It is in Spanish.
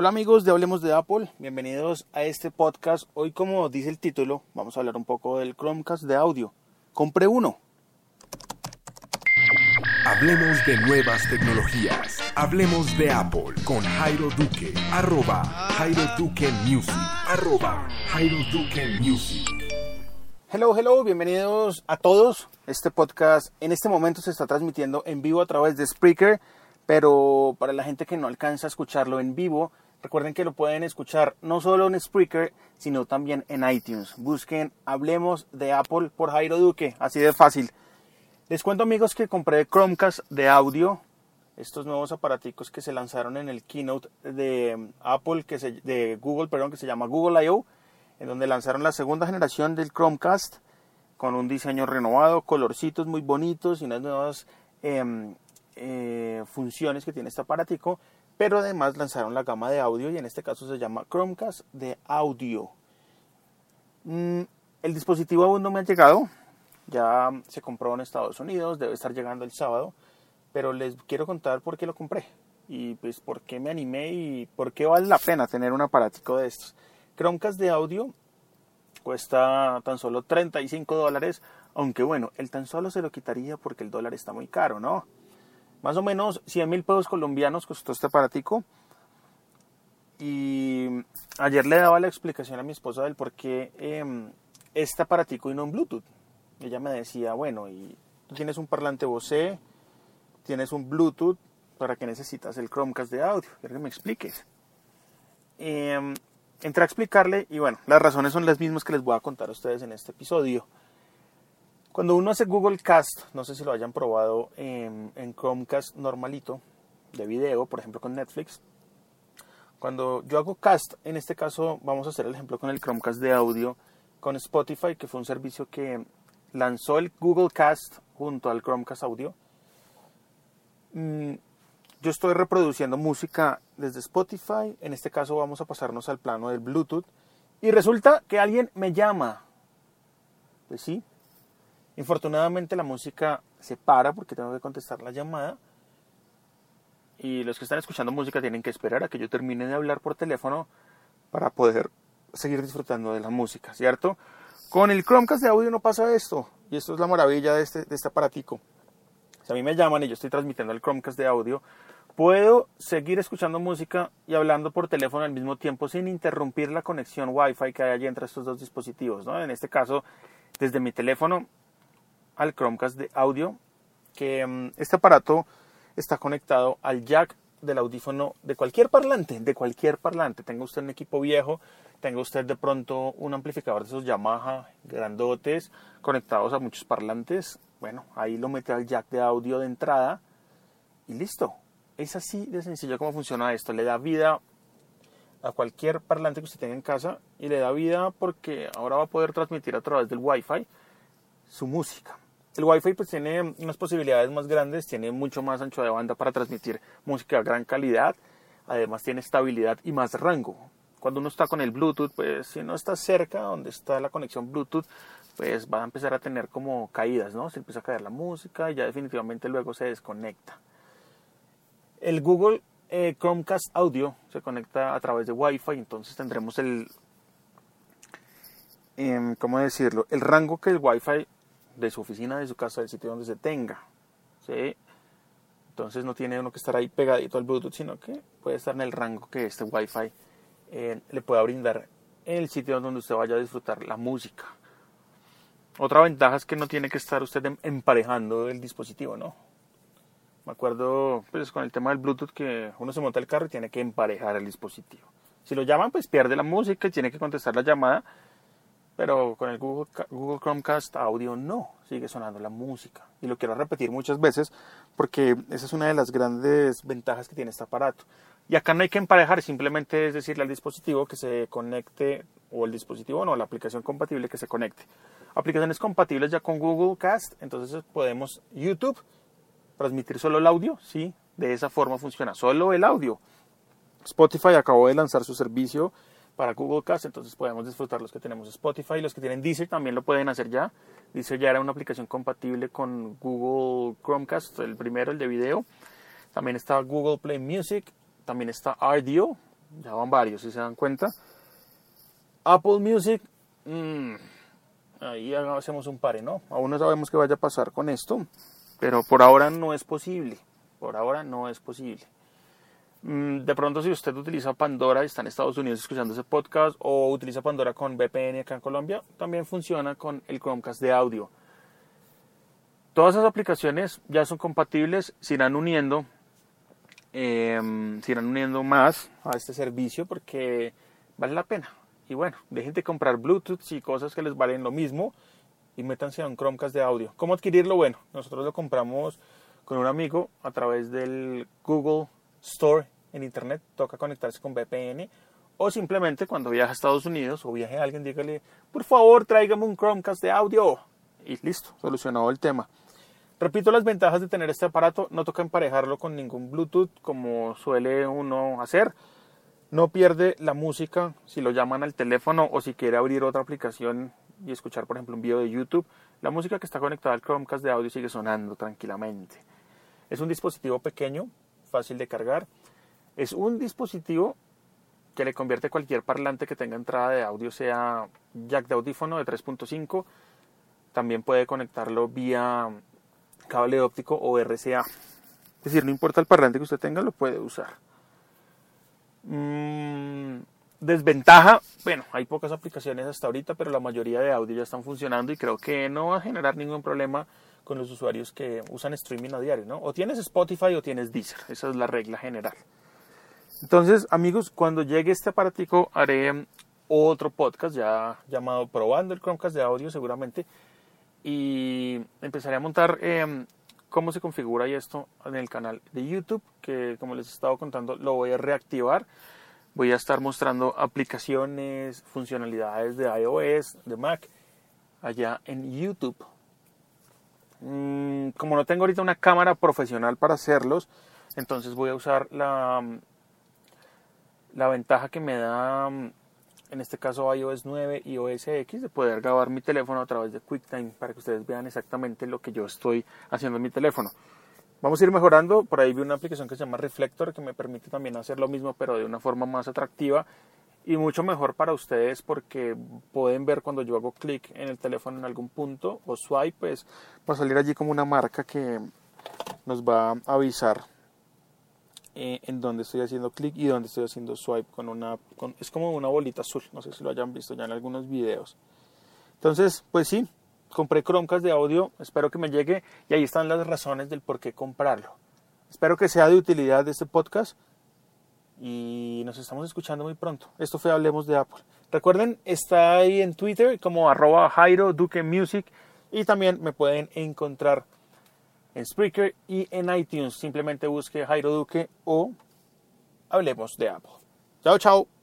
Hola amigos de Hablemos de Apple, bienvenidos a este podcast. Hoy como dice el título, vamos a hablar un poco del Chromecast de audio. Compré uno. Hablemos de nuevas tecnologías. Hablemos de Apple con Jairo Duque. Arroba Jairo Duque Music. Arroba Jairo Duque Music. Hello, hello, bienvenidos a todos. Este podcast en este momento se está transmitiendo en vivo a través de Spreaker, pero para la gente que no alcanza a escucharlo en vivo, recuerden que lo pueden escuchar no solo en Spreaker, sino también en iTunes. Busquen Hablemos de Apple por Jairo Duque, así de fácil. Les cuento amigos que compré Chromecast de audio, estos nuevos aparaticos que se lanzaron en el keynote de Apple, que de Google, perdón, que se llama Google I.O., en donde lanzaron la segunda generación del Chromecast con un diseño renovado, colorcitos muy bonitos y unas nuevas em, eh, funciones que tiene este aparatico, pero además lanzaron la gama de audio y en este caso se llama Chromecast de audio. Mm, el dispositivo aún no me ha llegado, ya se compró en Estados Unidos, debe estar llegando el sábado, pero les quiero contar por qué lo compré y pues por qué me animé y por qué vale la pena tener un aparatico de estos. Chromecast de audio cuesta tan solo 35 dólares, aunque bueno, el tan solo se lo quitaría porque el dólar está muy caro, ¿no? Más o menos 100 mil pesos colombianos costó este aparatico. Y ayer le daba la explicación a mi esposa del por qué eh, este aparatico y no un Bluetooth ella me decía, bueno, y tú tienes un parlante Bose, tienes un Bluetooth, ¿para qué necesitas el Chromecast de audio? Quiero que me expliques. Eh, entré a explicarle y bueno, las razones son las mismas que les voy a contar a ustedes en este episodio. Cuando uno hace Google Cast, no sé si lo hayan probado en, Chromecast normalito, de video, por ejemplo con Netflix, cuando yo hago cast, en este caso vamos a hacer el ejemplo con el Chromecast de audio, con Spotify, que fue un servicio que lanzó el Google Cast junto al Chromecast Audio. Mm, yo estoy reproduciendo música desde Spotify. En este caso vamos a pasarnos al plano del Bluetooth. Y resulta que alguien me llama. Pues sí. Infortunadamente la música se para porque tengo que contestar la llamada. Y los que están escuchando música tienen que esperar a que yo termine de hablar por teléfono para poder seguir disfrutando de la música, ¿cierto? Con el Chromecast de audio no pasa esto, y esto es la maravilla de este, de este aparatico. Si a mí me llaman y yo estoy transmitiendo el Chromecast de audio, puedo seguir escuchando música y hablando por teléfono al mismo tiempo sin interrumpir la conexión Wi-Fi que hay allí entre estos dos dispositivos. ¿no? En este caso, desde mi teléfono al Chromecast de audio, que um, este aparato está conectado al jack del audífono de cualquier parlante, de cualquier parlante. Tenga usted un equipo viejo, tenga usted de pronto un amplificador de esos Yamaha grandotes conectados a muchos parlantes. Bueno, ahí lo mete al jack de audio de entrada y listo. Es así de sencillo como funciona esto. Le da vida a cualquier parlante que usted tenga en casa y le da vida porque ahora va a poder transmitir a través del Wi-Fi su música. El Wi-Fi pues tiene unas posibilidades más grandes, tiene mucho más ancho de banda para transmitir música a gran calidad, además tiene estabilidad y más rango. Cuando uno está con el Bluetooth, pues si no está cerca donde está la conexión Bluetooth, pues va a empezar a tener como caídas, ¿no? Se empieza a caer la música y ya definitivamente luego se desconecta. El Google eh, Chromecast Audio se conecta a través de Wi-Fi, entonces tendremos el, eh, ¿cómo decirlo? El rango que el Wi-Fi de su oficina, de su casa, del sitio donde se tenga. ¿sí? Entonces no tiene uno que estar ahí pegadito al Bluetooth, sino que puede estar en el rango que este Wi-Fi eh, le pueda brindar en el sitio donde usted vaya a disfrutar la música. Otra ventaja es que no tiene que estar usted em, emparejando el dispositivo, ¿no? Me acuerdo pues con el tema del Bluetooth que uno se monta el carro y tiene que emparejar el dispositivo. Si lo llaman, pues pierde la música y tiene que contestar la llamada pero con el Google, Google Chromecast audio no, sigue sonando la música. Y lo quiero repetir muchas veces porque esa es una de las grandes ventajas que tiene este aparato. Y acá no hay que emparejar, simplemente es decirle al dispositivo que se conecte, o el dispositivo no, la aplicación compatible que se conecte. Aplicaciones compatibles ya con Google Cast, entonces podemos YouTube, transmitir solo el audio, sí, de esa forma funciona, solo el audio. Spotify acabó de lanzar su servicio para Google Cast, entonces podemos disfrutar los que tenemos Spotify, los que tienen Deezer también lo pueden hacer ya. Deezer ya era una aplicación compatible con Google Chromecast, el primero, el de video. También está Google Play Music, también está RDO, Ya van varios, si se dan cuenta. Apple Music, mm, ahí hacemos un pare, ¿no? Aún no sabemos qué vaya a pasar con esto, pero por ahora no es posible. Por ahora no es posible. Mm, de pronto, si usted utiliza Pandora y está en Estados Unidos escuchando ese podcast, o utiliza Pandora con VPN acá en Colombia, también funciona con el Chromecast de audio. Todas esas aplicaciones ya son compatibles, se irán uniendo, em, se irán uniendo más a este servicio porque vale la pena. Y bueno, dejen de comprar Bluetooth y cosas que les valen lo mismo y métanse a Chromecast de audio. ¿Cómo adquirirlo? Bueno, nosotros lo compramos con un amigo a través del Google Store en Internet. Toca conectarse con VPN o simplemente cuando viaje a Estados Unidos o viaje a alguien, dígale, por favor, tráigame un Chromecast de audio. Y listo, solucionado el tema. Repito las ventajas de tener este aparato, no toca emparejarlo con ningún Bluetooth como suele uno hacer. No pierde la música si lo llaman al teléfono o si quiere abrir otra aplicación y escuchar, por ejemplo, un video de YouTube. La música que está conectada al Chromecast de audio sigue sonando tranquilamente. Es un dispositivo pequeño, fácil de cargar. Es un dispositivo que le convierte cualquier parlante que tenga entrada de audio, sea jack de audífono de 3.5. También puede conectarlo vía cable óptico o RCA. Es decir, no importa el parlante que usted tenga, lo puede usar. Mm, desventaja, bueno, hay pocas aplicaciones hasta ahorita, pero la mayoría de audio ya están funcionando y creo que no va a generar ningún problema con los usuarios que usan streaming a diario, ¿no? O tienes Spotify o tienes Deezer, esa es la regla general. Entonces, amigos, cuando llegue este aparatico haré otro podcast ya llamado Probando el Chromecast de audio seguramente y empezaré a montar em, cómo se configura esto en el canal de YouTube, que como les he estado contando lo voy a reactivar. Voy a estar mostrando aplicaciones, funcionalidades de iOS, de Mac, allá en YouTube. Mm, como no tengo ahorita una cámara profesional para hacerlos, entonces voy a usar la, la ventaja que me da en este caso iOS 9 y OS X, de poder grabar mi teléfono a través de QuickTime para que ustedes vean exactamente lo que yo estoy haciendo en mi teléfono. Vamos a ir mejorando, por ahí vi una aplicación que se llama Reflector que me permite también hacer lo mismo pero de una forma más atractiva y mucho mejor para ustedes porque pueden ver cuando yo hago clic en el teléfono en algún punto o swipe, pues va a salir allí como una marca que nos va a avisar eh, en donde estoy haciendo clic y donde estoy haciendo swipe con una es como una bolita azul no sé si lo hayan visto ya en algunos videos. Entonces pues sí compré Chromecast de audio espero que me llegue y ahí están las razones del por qué comprarlo. Espero que sea de utilidad este podcast y nos estamos escuchando muy pronto esto fue Hablemos de Apple recuerden está ahí en Twitter como arroba Jairo Duque Music y también me pueden encontrar en Spreaker y en iTunes. Simplemente busque Jairo Duque o hablemos de Apple. Chao, chao.